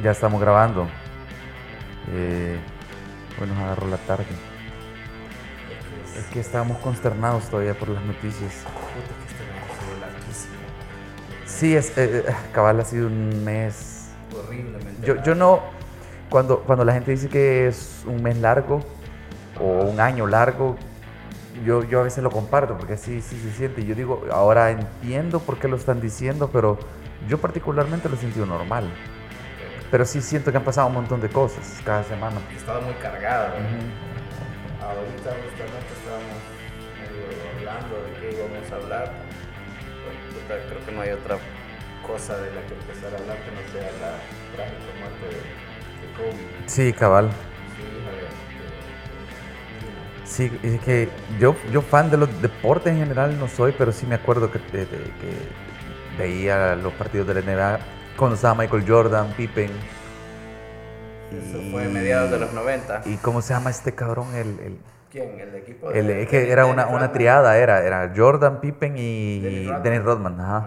Ya estamos grabando. Eh, bueno, nos agarró la tarde. Es que estábamos consternados todavía por las noticias. Sí, es, eh, eh, cabal ha sido un mes. Horriblemente. Yo, yo no. Cuando, cuando la gente dice que es un mes largo o un año largo, yo, yo a veces lo comparto porque así sí se siente. Yo digo, ahora entiendo por qué lo están diciendo, pero yo particularmente lo he sentido normal. Pero sí siento que han pasado un montón de cosas cada semana. He estado muy cargado. ¿no? Ahorita justamente estábamos medio hablando de qué íbamos a hablar. Pues, creo que no hay otra cosa de la que empezar a hablar que no sea la trágica muerte de, de Kobe. Sí, cabal. Sí, Sí, es que yo, yo fan de los deportes en general no soy, pero sí me acuerdo que, de- de- que veía los partidos de la NBA cuando estaba Michael Jordan, Pippen. Eso fue a mediados de los 90. ¿Y cómo se llama este cabrón? El, el- ¿Quién? ¿El equipo? el- de- es que era una, una triada, era, era Jordan, Pippen y Dennis Rodman. Dennis ajá.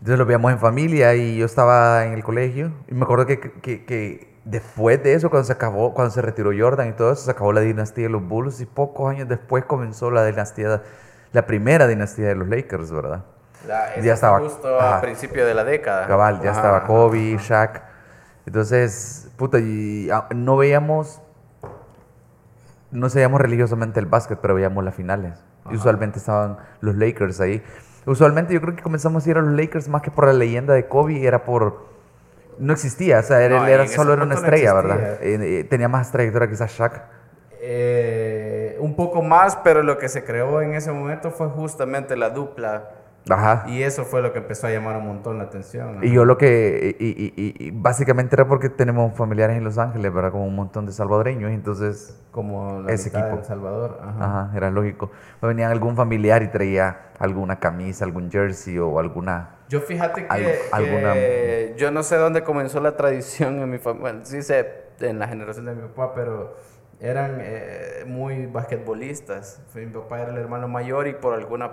Entonces lo veíamos en familia y yo estaba en el colegio y me acuerdo que, que- que después de eso, cuando se acabó, cuando se retiró Jordan y todo eso, se acabó la dinastía de los Bulls y pocos años después comenzó la dinastía, la primera dinastía de los Lakers, ¿verdad? La- Ya estaba- Justo ajá. a principio de la década. Cabal, ya Ajá, estaba ajá, Kobe, ajá. Shaq. Entonces, puta, y ah, no veíamos, no seguíamos religiosamente el básquet, pero veíamos las finales. Y usualmente estaban los Lakers ahí. Usualmente yo creo que comenzamos a ir a los Lakers más que por la leyenda de Kobe, era por... No existía, o sea, él No, era, solo era una no estrella, existía. ¿verdad? Eh, eh, tenía más trayectoria quizás Shaq. Eh, un poco más, pero lo que se creó en ese momento fue justamente la dupla. Ajá. Y eso fue lo que empezó a llamar un montón la atención. ¿no? Y yo lo que, y, y- y- básicamente era porque tenemos familiares en Los Ángeles, ¿verdad? Como un montón de salvadoreños, entonces Como la ese mitad de equipo. El Salvador. Ajá. Ajá, era lógico. Venía algún familiar y traía alguna camisa, algún jersey o alguna... Yo fíjate que, Al- que alguna- yo no sé dónde comenzó la tradición en mi familia, sí sé en la generación de mi papá, pero eran eh, muy basquetbolistas. Mi papá era el hermano mayor y por alguna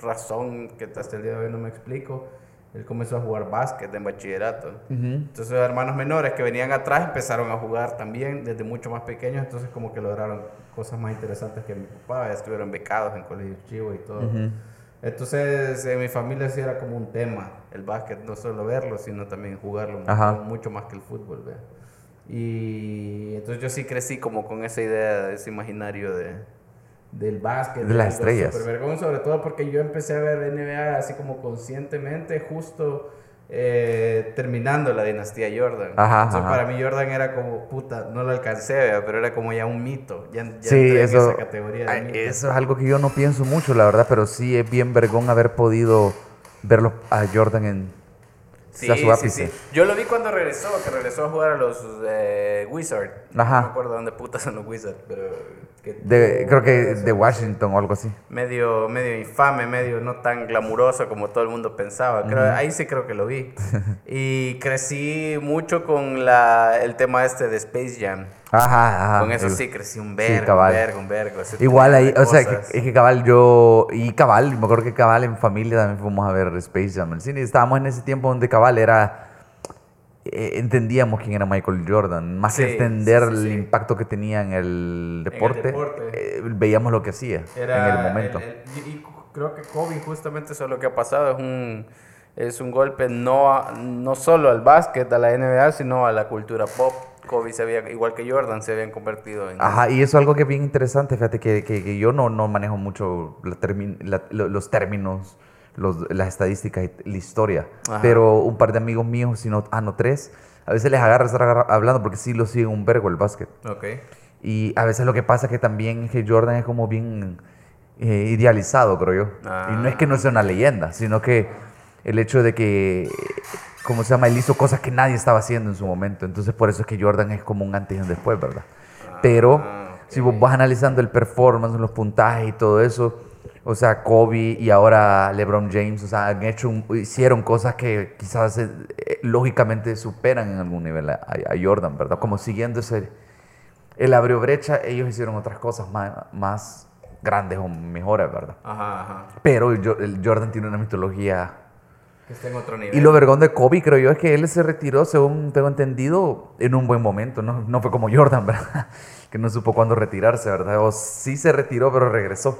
razón que hasta el día de hoy no me explico, él comenzó a jugar básquet en bachillerato. Entonces los hermanos menores que venían atrás empezaron a jugar también desde mucho más pequeños, entonces como que lograron cosas más interesantes que mi papá, ya estuvieron becados en colegios chivos y todo. Entonces en mi familia sí era como un tema, el básquet, no solo verlo, sino también jugarlo, Ajá. mucho, más que el fútbol. ¿vea? Y entonces yo sí crecí como con esa idea, ese imaginario de, del básquet. De las estrellas. supervergón, sobre todo porque yo empecé a ver NBA así como conscientemente, justo eh, terminando la dinastía Jordan. Ajá, Entonces, ajá. para mí Jordan era como, puta, no lo alcancé, pero era como ya un mito. Ya, ya Sí, en esa categoría de mito. eso es algo que yo no pienso mucho, la verdad, pero sí es bien vergón haber podido verlo a Jordan en Sí, a su sí, ápice. sí. Yo lo vi cuando regresó, que regresó a jugar a los eh, Wizards. Ajá. No me acuerdo dónde putas son los Wizards, pero... que De, tuvo creo que de Washington o algo así. Medio, medio infame, medio no tan glamuroso como todo el mundo pensaba. Creo, Ahí sí creo que lo vi. y crecí mucho con la, el tema este de Space Jam. Ajá, ajá. con eso el- sí crecí un vergo, un Ah, cabal. vergo, un vergo. Igual ahí, o sea, que, es que cabal yo, y cabal, me acuerdo que cabal en familia también fuimos a ver Space Jam al cine. Estábamos en ese tiempo donde cabal era, eh, entendíamos quién era Michael Jordan, más Sí, que entender sí, sí, sí. el impacto que tenía en el deporte, deporte. eh, veíamos lo que hacía Era en el momento. el- el- y, y creo que Kobe justamente eso es lo que ha pasado. Es un, es un golpe no, a- no solo al básquet, a la NBA, sino a la cultura pop. Kobe se había, igual que Jordan, se habían convertido en... Ajá, y eso es algo que es bien interesante, fíjate que, que- que yo no, no manejo mucho la termi- la- lo- los términos, los- las estadísticas y la historia, Ajá. pero un par de amigos míos, si no, ah, no, tres, a veces les agarra estar agarra- hablando porque sí lo siguen un vergo el básquet. Ok. Y a veces lo que pasa que también es que Jordan es como bien eh, idealizado, creo yo. Ah. Y no es que no sea una leyenda, sino que el hecho de que, ¿cómo se llama? Él hizo cosas que nadie estaba haciendo en su momento. Entonces por eso es que Jordan es como un antes y un después, ¿verdad? Pero Ah, ok. si vos vas analizando el performance, los puntajes y todo eso, o sea, Kobe y ahora LeBron James, o sea, han hecho, un- hicieron cosas que quizás eh, eh, lógicamente superan en algún nivel a, a Jordan, ¿verdad? Como siguiendo ese, él abrió brecha, ellos hicieron otras cosas más, más grandes o mejores, ¿verdad? Ajá, ajá. Pero el el Jordan tiene una mitología Que esté en otro nivel. Y lo vergón de Kobe, creo yo, es que él se retiró, según tengo entendido, en un buen momento. No, no fue como Jordan, ¿verdad? Que no supo cuándo retirarse, ¿verdad? O sí se retiró, pero regresó.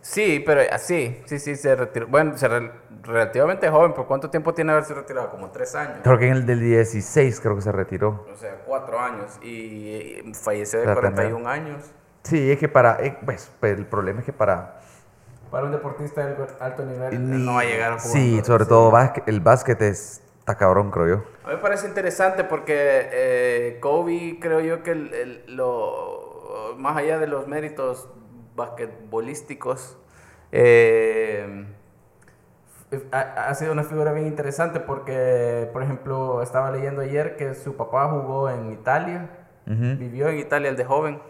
Sí, pero así, sí, sí, se retiró. Bueno, se re- relativamente joven. ¿Por cuánto tiempo tiene haberse retirado? Como tres años. Creo que en el del 16 creo que se retiró. O sea, cuatro años. Y, y falleció de La 41 años. Sí, es que para... eh, pues, el problema es que para... Para un deportista de alto nivel no va a llegar a jugar. Sí, sobre todo básquet- el básquet es- está cabrón, creo yo. A mí me parece interesante porque eh, Kobe creo yo que el- el- lo, más allá de los méritos basquetbolísticos, eh, ha, ha sido una figura bien interesante porque, por ejemplo, estaba leyendo ayer que su papá jugó en Italia, Ujú. vivió en Italia el de joven.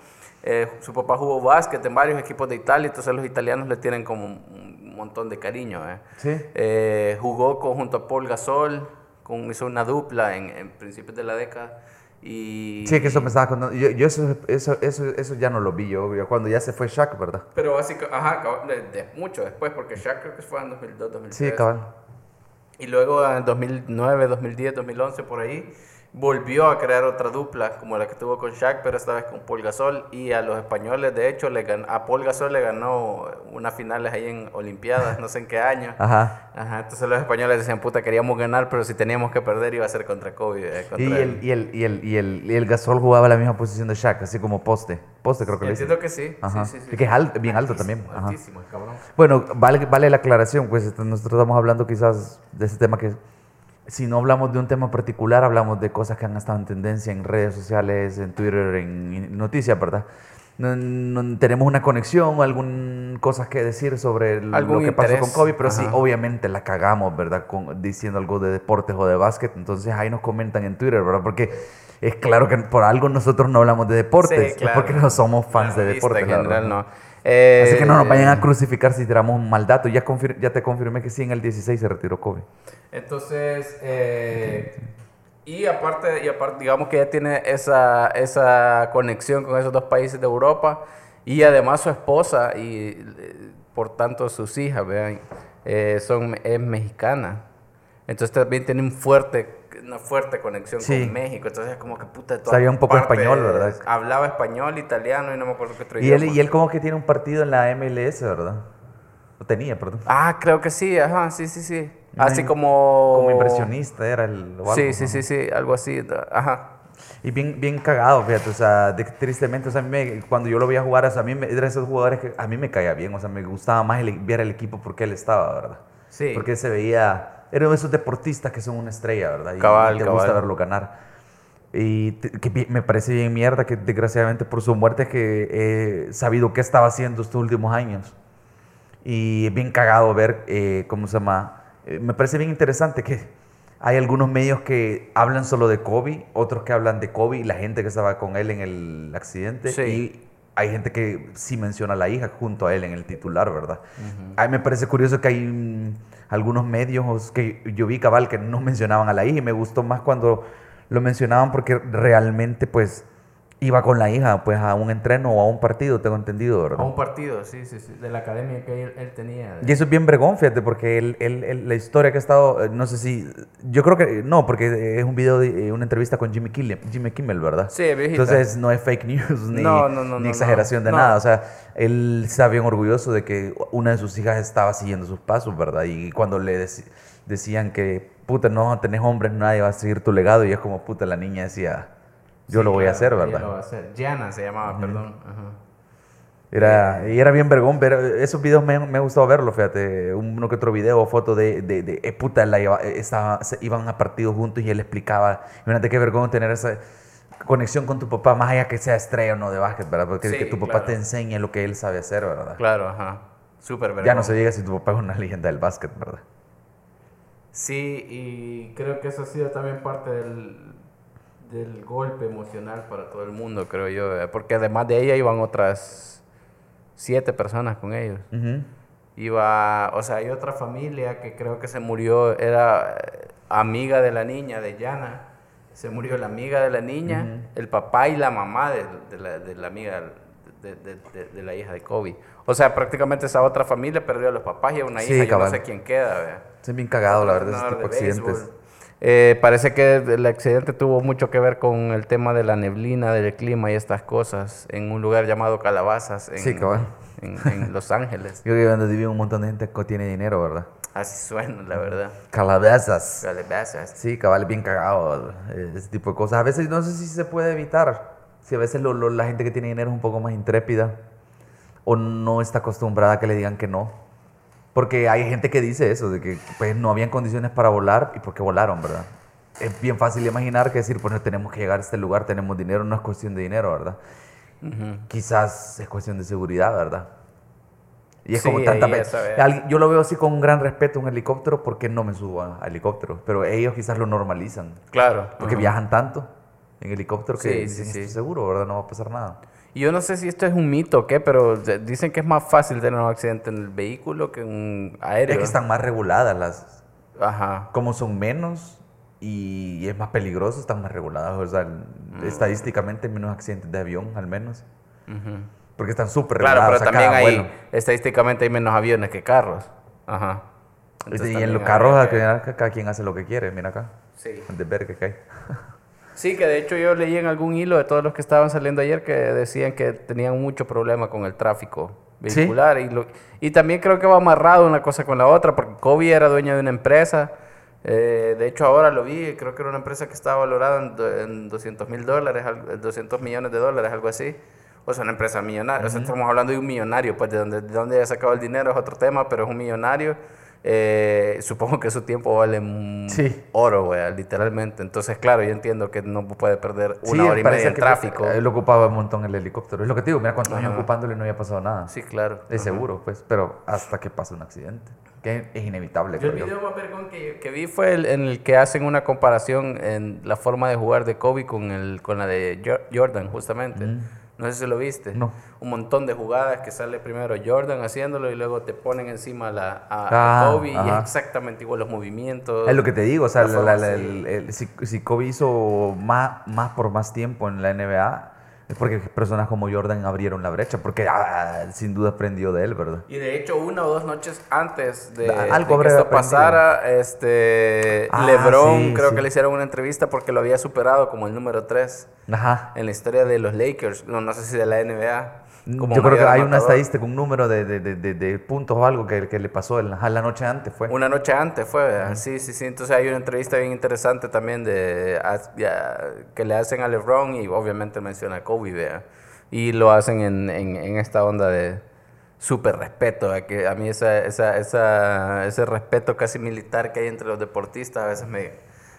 Eh, su papá jugó básquet en varios equipos de Italia, entonces los italianos le tienen como un, montón de cariño. eh. Sí. Eh, jugó con, junto a Paul Gasol, con, hizo una dupla en, en principios de la década. Y, Sí, que eso me estaba contando. Yo, yo eso, eso, eso, eso ya no lo vi yo, yo cuando ya se fue Shaq, ¿verdad? Pero básicamente, ajá, de, de mucho después, porque Shaq creo que fue en 2002, 2003. Sí, cabal. Y luego en 2009, 2010, 2011, por ahí, volvió a crear otra dupla, como la que tuvo con Shaq, pero esta vez con Paul Gasol. Y a los españoles, de hecho, le gan- a Paul Gasol le ganó unas finales ahí en Olimpiadas, no sé en qué año. Ajá. Ajá, entonces los españoles decían, puta, queríamos ganar, pero si teníamos que perder iba a ser contra Kobe. eh, contra Y el, y, el, y, el, y, el, y el Gasol jugaba la misma posición de Shaq, así como poste. Poste creo que le dicen. Entiendo que sí. Ajá. Sí, sí, sí. Que es alto- bien alto también. Ajá. Altísimo, cabrón. Bueno, vale, vale la aclaración, pues este, nosotros estamos hablando quizás de ese tema que si no hablamos de un tema particular, hablamos de cosas que han estado en tendencia en redes sociales, en Twitter, en noticias, ¿verdad? No, no- tenemos una conexión, algún cosas que decir sobre el- Algún lo que pasó con Kobe, pero sí, obviamente la cagamos, ¿verdad? Con, diciendo algo de deportes o de básquet, entonces ahí nos comentan en Twitter, ¿verdad? Porque es claro que por algo nosotros no hablamos de deportes, Sí, claro. es porque no somos fans La de deportes. En general, no. Eh, Así que no nos vayan a crucificar si tiramos un mal dato. Ya, te confirmé que sí, en el 16 se retiró Kobe. Entonces, eh, y aparte, y aparte, digamos que ya tiene esa, esa conexión con esos dos países de Europa y además su esposa y eh, por tanto sus hijas, vean, eh, son, es mexicana. Entonces también tiene un fuerte, una fuerte conexión Sí. con México. Entonces es como que puta de todas Sabía un poco español, ¿verdad? Hablaba español, italiano y no me acuerdo qué otro Y él, y él como que tiene un partido en la MLS, ¿verdad? O tenía, perdón. Ah, creo que sí, ajá, sí, sí, sí. Así como... Como inversionista era el... algo, Sí, sí, ¿no? sí, sí, algo así, ajá. Y bien, bien cagado, fíjate, o sea, de- tristemente, o sea, a mí me- cuando yo lo veía jugar, o sea, a mí me, era de esos jugadores que a mí me caía bien, o sea, me gustaba más el, ver el equipo porque él estaba, ¿verdad? Sí. Porque se veía, era de esos deportistas que son una estrella, ¿verdad? Y, Cabal, te cabal. gusta verlo ganar. Y te- que me parece bien mierda que desgraciadamente por su muerte que he sabido qué estaba haciendo estos últimos años. Y es bien cagado ver, eh, ¿cómo se llama? Eh, me parece bien interesante que hay algunos medios que hablan solo de Kobe, otros que hablan de Kobe y la gente que estaba con él en el accidente. Sí. Y hay gente que sí menciona a la hija junto a él en el titular, ¿verdad? A mí me parece curioso que hay mm, algunos medios que yo vi cabal que no mencionaban a la hija y me gustó más cuando lo mencionaban porque realmente pues iba con la hija pues a un entreno o a un partido, tengo entendido, ¿verdad? A un partido, sí, sí, sí, de la academia que él, él tenía. Y eso es bien bregón, fíjate, porque él, él- la historia que ha estado, eh, no sé si, yo creo que no, porque es un video de eh, una entrevista con Jimmy Kimmel, Jimmy Kimmel ¿verdad? Sí, viejita. Entonces no es fake news ni, No, no, no, ni no, exageración de nada, o sea, él está bien orgulloso de que una de sus hijas estaba siguiendo sus pasos, ¿verdad? Y cuando le deci- decían que, puta, no tenés hombres, nadie va a seguir tu legado, y es como, puta, la niña decía, yo Sí, lo voy a claro, hacer, ella ¿verdad? lo va a hacer. Gianna se llamaba, perdón. Ajá. Era, y era bien vergón ver esos videos me, me ha gustado verlo, fíjate, uno que otro video o foto de, de, de eh, puta, la eh, estaba, se- iban a partidos juntos y él explicaba, imagínate qué vergón tener esa conexión con tu papá, más allá que sea estrella o no de básquet, ¿verdad? Porque Sí, que tu papá claro. te enseñe lo que él sabe hacer, ¿verdad? Claro, ajá. Súper Ya vergón. no se diga si tu papá es una leyenda del básquet, ¿verdad? Sí, y creo que eso ha sido también parte del, del golpe emocional para todo el mundo, creo yo. Porque además de ella iban otras siete personas con ellos. Ujú. Iba, o sea, hay otra familia que creo que se murió, era eh, amiga de la niña, de Yana. Se murió la amiga de la niña, el papá y la mamá de, de la, de la amiga de, de, la hija de Kobe. O sea, prácticamente esa otra familia perdió a los papás y a una Sí, hija, yo no cabal. sé quién queda. Estoy bien cagado, la verdad, ese tipo de de accidentes. béisbol. Eh, parece que el accidente tuvo mucho que ver con el tema de la neblina, del clima y estas cosas en un lugar llamado Calabazas en, Sí, cabal. en, en Los Ángeles. Yo creo que donde vive un montón de gente que tiene dinero, ¿verdad? Así suena, la verdad. Calabazas. Calabazas. Sí, cabal, bien cagado. eh, Ese tipo de cosas. A veces no sé si se puede evitar. Si a veces lo- lo- la gente que tiene dinero es un poco más intrépida o no está acostumbrada a que le digan que no. Porque hay gente que dice eso, de que pues, no habían condiciones para volar y porque volaron, ¿verdad? Es bien fácil imaginar que decir, pues no tenemos que llegar a este lugar, tenemos dinero, no es cuestión de dinero, ¿verdad? Ujú. Quizás es cuestión de seguridad, ¿verdad? Y es Sí, como tanta... Alguien- Yo lo veo así con un gran respeto un helicóptero porque no me subo a, a helicóptero, pero ellos quizás lo normalizan. Claro. Porque ajá. viajan tanto en helicóptero que Sí, dicen, sí, sí. "Estoy seguro, ¿verdad? No va a pasar nada. Yo no sé si esto es un mito o qué, pero dicen que es más fácil tener un accidente en el vehículo que en un aéreo. Es que están más reguladas las... Ajá. Como son menos y es más peligroso, están más reguladas. O sea, Mm. estadísticamente menos accidentes de avión, al menos. Ujú. Porque están súper Claro, reguladas. pero o sea, también hay, vuelo. estadísticamente hay menos aviones que carros. Ajá. Entonces y en los carros, que- cada quien hace lo que quiere. Mira acá. Sí. De ver que hay. Sí, que de hecho yo leí en algún hilo de todos los que estaban saliendo ayer que decían que tenían mucho problema con el tráfico Sí. vehicular. Y, lo- y también creo que va amarrado una cosa con la otra, porque Kobe era dueño de una empresa. eh, de hecho, ahora lo vi, creo que era una empresa que estaba valorada en, en 200 mil dólares, al- 200 millones de dólares, algo así. O sea, una empresa millonaria. O sea, estamos hablando de un millonario, pues de donde, de dónde haya sacado el dinero es otro tema, pero es un millonario. Eh, supongo que su tiempo vale mm, Sí. oro, güey, literalmente. Entonces, claro, yo entiendo que no puede perder Sí, una hora y media en tráfico. Él ocupaba un montón el helicóptero. Es lo que te digo, mira cuántos años Ajá. ocupándolo y no había pasado nada. Sí, claro. Es Ajá. seguro, pues, pero hasta que pase un accidente. Que es inevitable, Yo el video más vergón que, que vi fue el, en el que hacen una comparación en la forma de jugar de Kobe con, el, con la de Jo- Jordan, justamente. No sé si lo viste. No. Un montón de jugadas que sale primero Jordan haciéndolo y luego te ponen encima la, a, a Ah, Kobe y es exactamente igual los movimientos. Es lo que te digo, o sea, la el- el- si, si Kobe hizo más, más por más tiempo en la NBA, es porque personas como Jordan abrieron la brecha, porque ah, sin duda aprendió de él, ¿verdad? Y de hecho, una o dos noches antes de, Da- de algo que esto pasara, este, Ah, LeBron sí, creo sí. que le hicieron una entrevista porque lo había superado como el número 3 Ajá. en la historia de los Lakers, no, no sé si de la NBA. como Yo creo que hay una anotador. estadística, un número de, de- de- de- puntos o algo que, que le pasó en la, la noche antes, fue. Una noche antes fue, ¿verdad? sí, sí, sí. Entonces hay una entrevista bien interesante también de a- que le hacen a LeBron y obviamente menciona a ¿verdad? Y lo hacen en, en, en esta onda de súper respeto, ¿verdad? que a mí esa, esa, esa, ese respeto casi militar que hay entre los deportistas a veces me,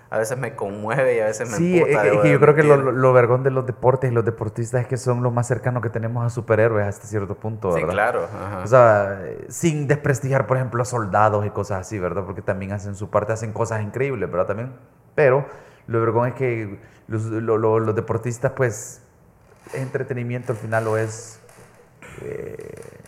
a veces me conmueve y a veces me Sí, es, emputa, que- es que yo creo que lo, lo, vergón de los deportes y los deportistas es que son lo más cercano que tenemos a superhéroes hasta cierto punto, Sí, ¿verdad? claro. ajá. O sea, sin desprestigiar, por ejemplo, a soldados y cosas así, ¿verdad? Porque también hacen su parte, hacen cosas increíbles, ¿verdad? También. Pero lo vergón es que los, lo- lo- los deportistas, pues, es entretenimiento al final lo es... eh,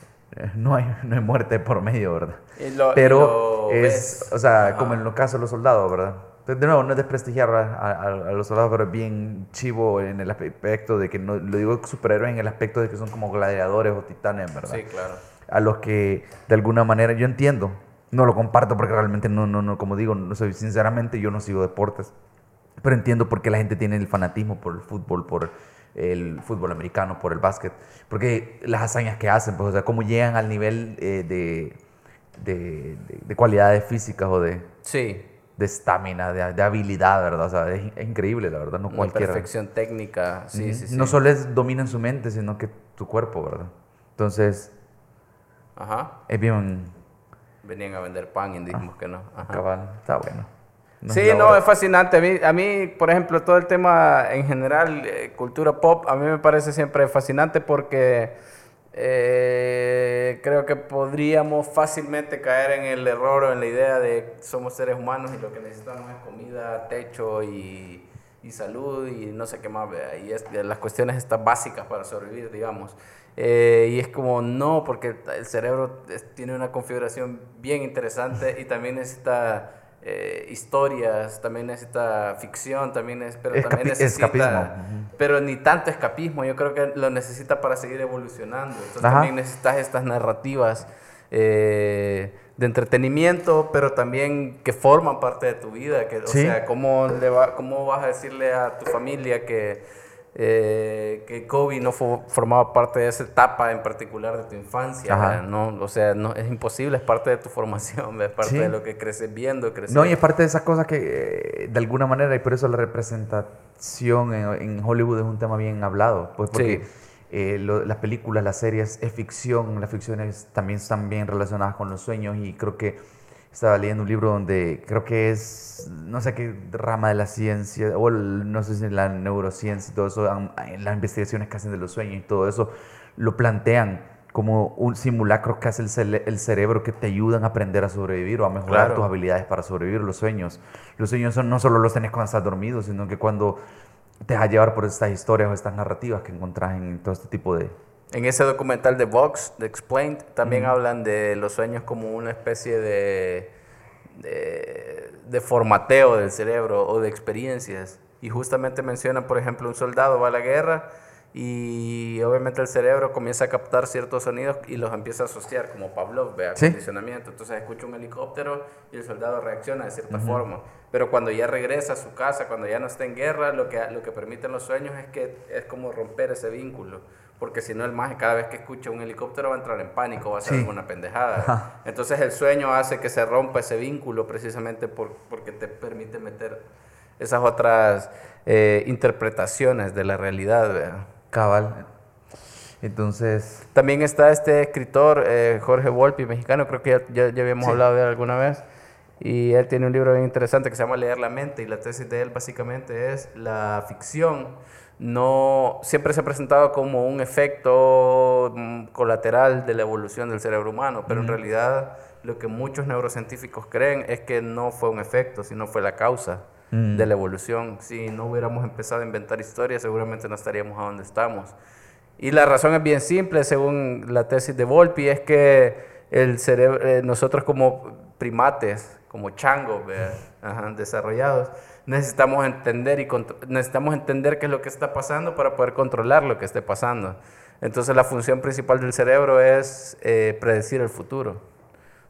no, hay, no hay muerte por medio, ¿verdad? Lo- Pero es, ves. o sea, Ajá. como en los casos de los soldados, ¿verdad? De nuevo, no es desprestigiar a, a- a los soldados, pero es bien chivo en el aspecto de que, no, lo digo superhéroes en el aspecto de que son como gladiadores o titanes, ¿verdad? Sí, claro. a los que de alguna manera yo entiendo, no lo comparto porque realmente no, no, no, como digo, no soy, sinceramente yo no sigo deportes, pero entiendo por qué la gente tiene el fanatismo por el fútbol, por el fútbol americano, por el básquet, porque las hazañas que hacen, pues, o sea, cómo llegan al nivel eh, de, de, de- de cualidades físicas o de Sí. de estamina, de, de habilidad, ¿verdad? O sea, es, es increíble, la verdad, no cualquiera. perfección técnica. Sí, sí, sí. No solo es dominan su mente, sino que tu cuerpo, ¿verdad? Entonces, Ajá. es bien Venían a vender pan y dijimos que no. Ajá. cabal, está bueno. Sí, no, es fascinante. A mí, a mí, por ejemplo, todo el tema en general, eh, cultura pop, a mí me parece siempre fascinante porque eh, creo que podríamos fácilmente caer en el error o en la idea de somos seres humanos y lo que necesitamos es comida, techo y, y salud y no sé qué más, y es las cuestiones estas básicas para sobrevivir, digamos. Eh, y es como no, porque el cerebro tiene una configuración bien interesante y también necesita eh, historias, también necesita ficción, también es, pero también necesita, escapismo. pero ni tanto escapismo, yo creo que lo necesita para seguir evolucionando. Entonces Ajá. también necesitas estas narrativas eh, de entretenimiento, pero también que forman parte de tu vida, que, o sea, ¿cómo, le va, ¿cómo vas a decirle a tu familia que, eh, que Kobe no fo- formaba parte de esa etapa en particular de tu infancia? ¿no? O sea, no, es imposible, es parte de tu formación, es parte Sí. de lo que creces viendo, creces... No, y es parte de esas cosas que eh, de alguna manera, y por eso la representación en, en Hollywood es un tema bien hablado, pues porque Sí. eh, lo- las películas, las series es ficción, las ficciones también están bien relacionadas con los sueños y creo que estaba leyendo un libro donde creo que es, no sé qué rama de la ciencia, o el- no sé si la neurociencia y todo eso, en las investigaciones que hacen de los sueños y todo eso, lo plantean como un simulacro que hace el, cerebro que te ayudan a aprender a sobrevivir o a mejorar Claro. tus habilidades para sobrevivir los sueños. Los sueños son, no solo los tenés cuando estás dormido, sino que cuando te dejas llevar por estas historias o estas narrativas que encontrás en todo este tipo de... En ese documental de Vox, de Explained, también hablan de los sueños como una especie de, de, de formateo del cerebro o de experiencias. Y justamente mencionan, por ejemplo, un soldado va a la guerra y obviamente el cerebro comienza a captar ciertos sonidos y los empieza a asociar, como Pavlov, vea, Sí. condicionamiento. Entonces escucha un helicóptero y el soldado reacciona de cierta forma. Pero cuando ya regresa a su casa, cuando ya no está en guerra, lo que, lo que permiten los sueños es que es como romper ese vínculo. Porque si no, el maje cada vez que escucha un helicóptero va a entrar en pánico, va a hacer Sí. alguna pendejada. Ajá. Entonces el sueño hace que se rompa ese vínculo precisamente por, porque te permite meter esas otras eh, interpretaciones de la realidad. ¿verdad? Cabal. Entonces, También está este escritor, eh, Jorge Volpi, mexicano, creo que ya, ya, ya habíamos Sí. hablado de él alguna vez. Y él tiene un libro bien interesante que se llama Leer la mente. Y la tesis de él básicamente es la ficción. No siempre se ha presentado como un efecto mm, colateral de la evolución del cerebro humano, pero en realidad lo que muchos neurocientíficos creen es que no fue un efecto, sino fue la causa Mm. de la evolución. Si no hubiéramos empezado a inventar historias, seguramente no estaríamos a donde estamos. Y la razón es bien simple, según la tesis de Volpi, es que el cerebro, eh, nosotros como primates, como changos. Ajá, desarrollados, necesitamos entender y necesitamos entender qué es lo que está pasando para poder controlar lo que esté pasando. Entonces la función principal del cerebro es eh, predecir el futuro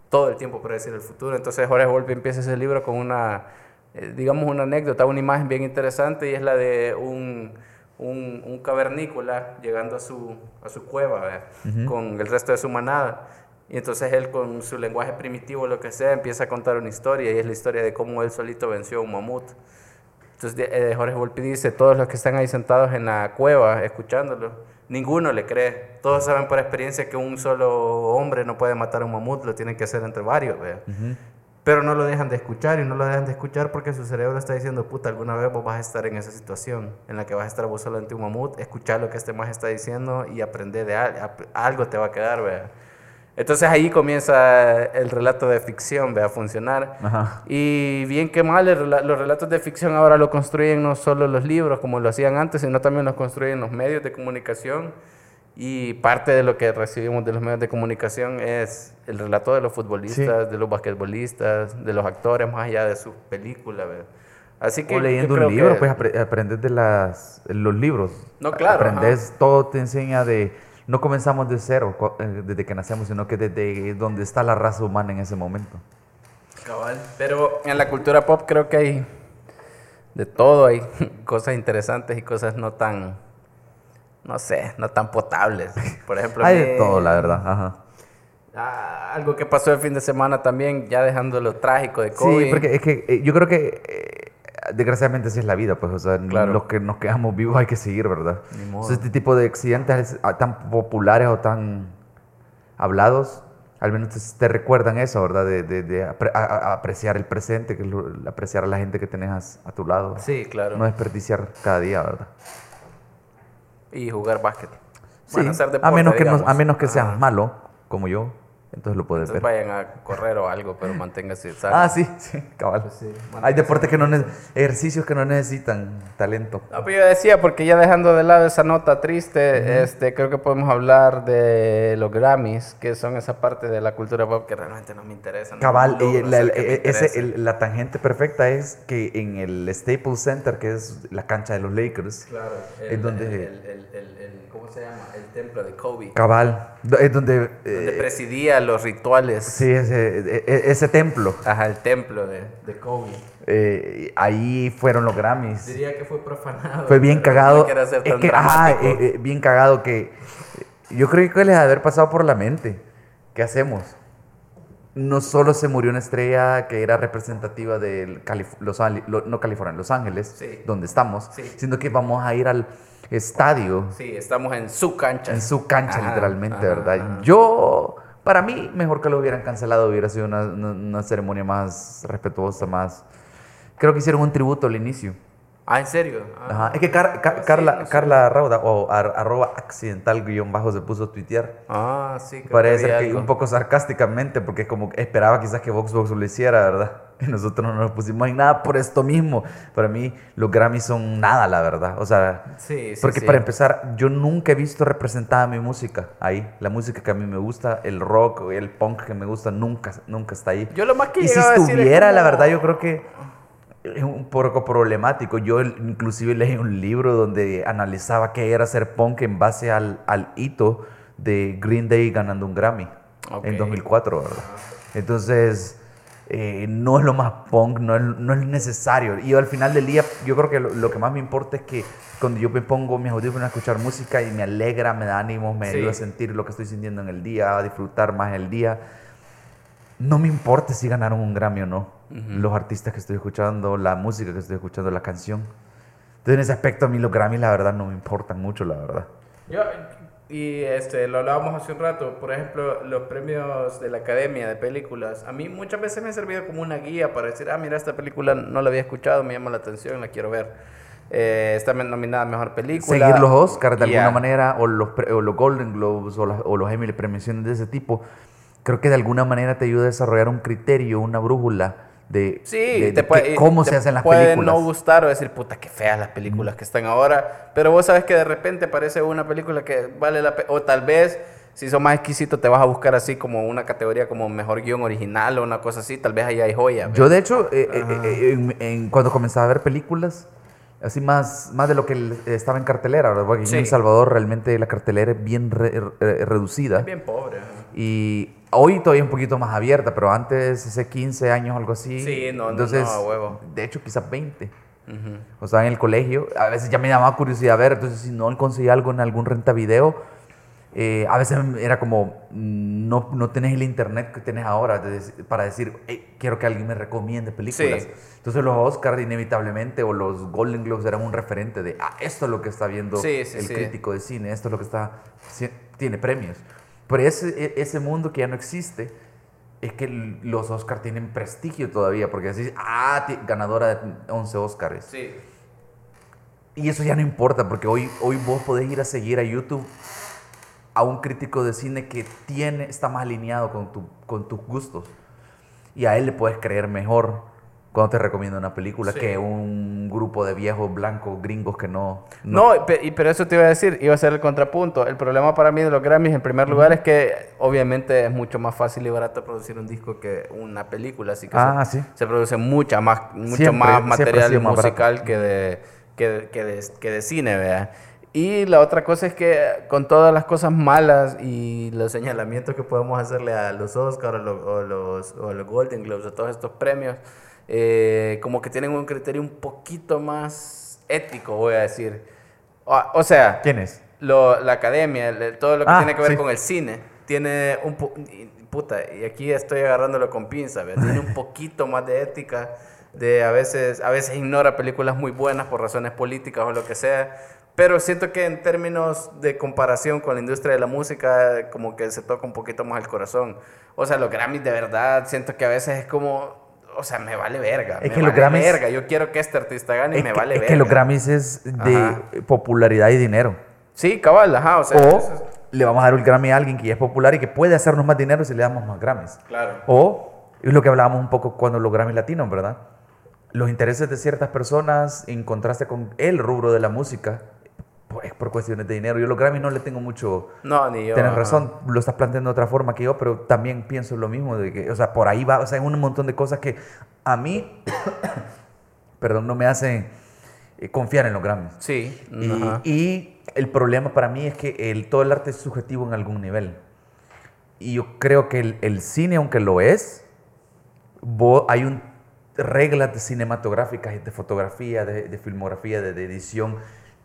todo el tiempo predecir el futuro. Entonces Jorge Volpi empieza ese libro con una, eh, digamos, una anécdota, una imagen bien interesante y es la de un, un, un cavernícola llegando a su, a su cueva con el resto de su manada. Y entonces él con su lenguaje primitivo, lo que sea, empieza a contar una historia y es la historia de cómo él solito venció a un mamut. Entonces eh, Jorge Volpi dice, todos los que están ahí sentados en la cueva escuchándolo, ninguno le cree. Todos saben por experiencia que un solo hombre no puede matar a un mamut, lo tienen que hacer entre varios. ¿vea? Pero no lo dejan de escuchar y no lo dejan de escuchar porque su cerebro está diciendo, puta, alguna vez vos vas a estar en esa situación en la que vas a estar vos solo ante un mamut, escuchar lo que este más está diciendo y aprender de al- ap- algo te va a quedar, ¿vea? Entonces ahí comienza el relato de ficción, ¿vea? A funcionar. Ajá. Y bien que mal, el los relatos de ficción ahora lo construyen no solo los libros como lo hacían antes, sino también los construyen los medios de comunicación. Y parte de lo que recibimos de los medios de comunicación es el relato de los futbolistas, de los basquetbolistas, de los actores, más allá de sus películas. ¿verdad? Así que o leyendo un libro, que- pues apre- aprendes de las, los libros. No, claro, Aprendes, todo te enseña de... No comenzamos de cero eh, desde que nacemos, sino que desde donde está la raza humana en ese momento. Cabal. Pero en la cultura pop creo que hay de todo, hay cosas interesantes y cosas no tan, no sé, no tan potables. Por ejemplo, Hay de todo, la verdad. Ajá. Ah, algo que pasó el fin de semana también, ya dejando lo trágico de COVID. Sí, porque es que eh, yo creo que eh, desgraciadamente así es la vida, pues, o sea, Claro. los que nos quedamos vivos hay que seguir, ¿verdad? Ni modo. Entonces, este tipo de accidentes tan populares o tan hablados, al menos te, te recuerdan eso, ¿verdad? De, de- de apre- a- a- apreciar el presente, que es lo- apreciar a la gente que tenés a, a tu lado. Sí, claro. No desperdiciar cada día, ¿verdad? Y jugar básquet. Sí, Bueno, hacer a deporte, menos que no- a menos que seas malo, como yo. Entonces lo puedes Entonces ver. vayan a correr o algo, pero manténgase sano. Ah, sí, sí, cabal. Pues sí, Hay deportes que no ejercicios que no necesitan talento. No, pero yo decía, porque ya dejando de lado esa nota triste, este, creo que podemos hablar de los Grammys, que son esa parte de la cultura pop que realmente no me interesa. no Cabal, y la, e- ese- el- la tangente perfecta es que en el Staples Center, que es la cancha de los Lakers, Claro, el, es donde- el, el- ¿cómo se llama? El templo de Kobe, cabal, es donde... donde eh, presidía los rituales. sí, ese, e- e- ese templo, Ajá, el templo de, de Kobe. eh, ahí fueron los Grammys. Diría que fue profanado. Fue bien cagado. No ser es tan que, ajá, eh, eh, bien cagado que eh, yo creo que les ha de haber pasado por la mente. ¿Qué hacemos? No solo se murió una estrella que era representativa de Los, Ali- lo- no California, Los Ángeles, Sí. donde estamos, Sí. sino que vamos a ir al estadio Sí, estamos en su cancha. en su cancha, Ajá, literalmente, ajá, ¿verdad? Yo, para mí, mejor que lo hubieran cancelado, hubiera sido una, una- ceremonia más respetuosa, más... Creo que hicieron un tributo al inicio. Ah, ¿en serio? Ah. Ajá. Es que Car- Car- sí, Carla, no sé. Carla Rauda, o ar- arroba accidental guion bajo, se puso a tuitear. Ah, sí. creo Parece que algo. un poco sarcásticamente, porque como que esperaba quizás que Vox Vox lo hiciera, ¿verdad? Nosotros no nos pusimos en nada por esto mismo. Para mí, los Grammys son nada, la verdad. O sea, Sí, sí, porque sí. para empezar, yo nunca he visto representada mi música ahí. La música que a mí me gusta, el rock, el punk que me gusta, nunca, nunca está ahí. Yo lo más que Y si estuviera, la verdad, yo creo que es un poco problemático. Yo inclusive leí un libro donde analizaba qué era ser punk en base al, al hito de Green Day ganando un Grammy Ok. en 2004, ¿verdad? Entonces, eh, no es lo más punk, no es, no es necesario. Y al final del día, yo creo que lo, lo que más me importa es que cuando yo me pongo mis audífonos a escuchar música y me alegra, me da ánimo, me Sí. ayuda a sentir lo que estoy sintiendo en el día, a disfrutar más el día. No me importa si ganaron un Grammy o no. Los artistas que estoy escuchando, la música que estoy escuchando, la canción. Entonces, en ese aspecto, a mí los Grammys, la verdad, no me importan mucho, la verdad. Yo, y este, lo hablábamos hace un rato, por ejemplo, los premios de la Academia de Películas, a mí muchas veces me ha servido como una guía para decir, ah, mira, esta película no la había escuchado, me llama la atención, la quiero ver. Eh, está nominada a Mejor Película. Seguir los Oscars de Ya. alguna manera, o los, o los Golden Globes, o, las- o los Emmy, premiaciones de ese tipo, creo que de alguna manera te ayuda a desarrollar un criterio, una brújula de, Sí, de- de puede, qué- cómo te se hacen las puede películas. no gustar o decir, puta, qué feas las películas que están ahora. Pero vos sabes que de repente aparece una película que vale la pena. O tal vez, si sos más exquisito, te vas a buscar así como una categoría como mejor guion original o una cosa así. Tal vez ahí hay joya. Yo, de hecho, eh, eh, Ajá. eh, en- en- cuando comenzaba a ver películas, así más, más de lo que estaba en cartelera, ¿verdad? Porque aquí en Sí. El Salvador realmente la cartelera es bien re- re- reducida. Es bien pobre. Y hoy todavía un poquito más abierta, pero antes, hace 15 años, algo así. Sí, no, no, Entonces, no, a huevo. de hecho, quizás 20. Ujú. O sea, en el colegio, a veces ya me llamaba curiosidad ver, entonces si no conseguía algo en algún renta video, eh, a veces era como, mm, no, no tenés el internet que tenés ahora para decir, "Hey, quiero que alguien me recomiende películas. Sí. Entonces los Oscars inevitablemente o los Golden Globes eran un referente de, ah, esto es lo que está viendo Sí, sí, el crítico de cine, esto es lo que está, tiene premios. Pero ese, e- ese mundo que ya no existe, es que los Oscars tienen prestigio todavía, porque así, ah, ganadora de 11 Oscars. Sí. Y eso ya no importa, porque hoy, hoy vos podés ir a seguir a YouTube a un crítico de cine que tiene, está más alineado con, tu, con tus gustos. Y a él le puedes creer mejor cuando te recomienda una película Sí. que un grupo de viejos blancos gringos que no... No, y pero eso te iba a decir, iba a ser el contrapunto. El problema para mí de los Grammys, en primer lugar, es que obviamente es mucho más fácil y barato producir un disco que una película, así que Ah, se, sí. se produce mucha más, mucho Siempre- más material más musical que de, que, que, de, que de cine, ¿vea? Y la otra cosa es que con todas las cosas malas y los señalamientos que podemos hacerle a los Oscars o, lo- o los, o los Golden Globes, a todos estos premios, eh, como que tienen un criterio un poquito más ético, voy a decir. O, o sea, ¿Quién es? lo- la academia, el- todo lo que Ah, tiene que ver sí. con el cine, tiene un puta, y aquí estoy agarrándolo con pinza, ¿verdad? tiene un poquito más de ética, de a veces, a veces ignora películas muy buenas por razones políticas o lo que sea, pero siento que en términos de comparación con la industria de la música, como que se toca un poquito más el corazón. O sea, los Grammys de verdad, siento que a veces es como, o sea, me vale verga. Es me que los vale Grammys- verga. Yo quiero que este artista gane y Es, me que, vale es verga. que los Grammys es de Ajá. popularidad y dinero. Sí, cabal, ajá, o sea, O es- le vamos a dar el Grammy a alguien que ya es popular y que puede hacernos más dinero si le damos más Grammys. Claro. O, es lo que hablábamos un poco cuando los Grammys latinos, ¿verdad? Los intereses de ciertas personas en contraste con el rubro de la música, pues por cuestiones de dinero. Yo los Grammys no le tengo mucho... No, ni yo. Tienes razón, lo estás planteando de otra forma que yo, pero también pienso lo mismo, de que, o sea, por ahí va, o sea, hay un montón de cosas que a mí, perdón, no me hacen eh, confiar en los Grammys. Sí. Y, ajá. y el problema para mí es que el, todo el arte es subjetivo en algún nivel. Y yo creo que el, el cine, aunque lo es, hay un, reglas de cinematográficas, de fotografía, de, de filmografía, de, de edición,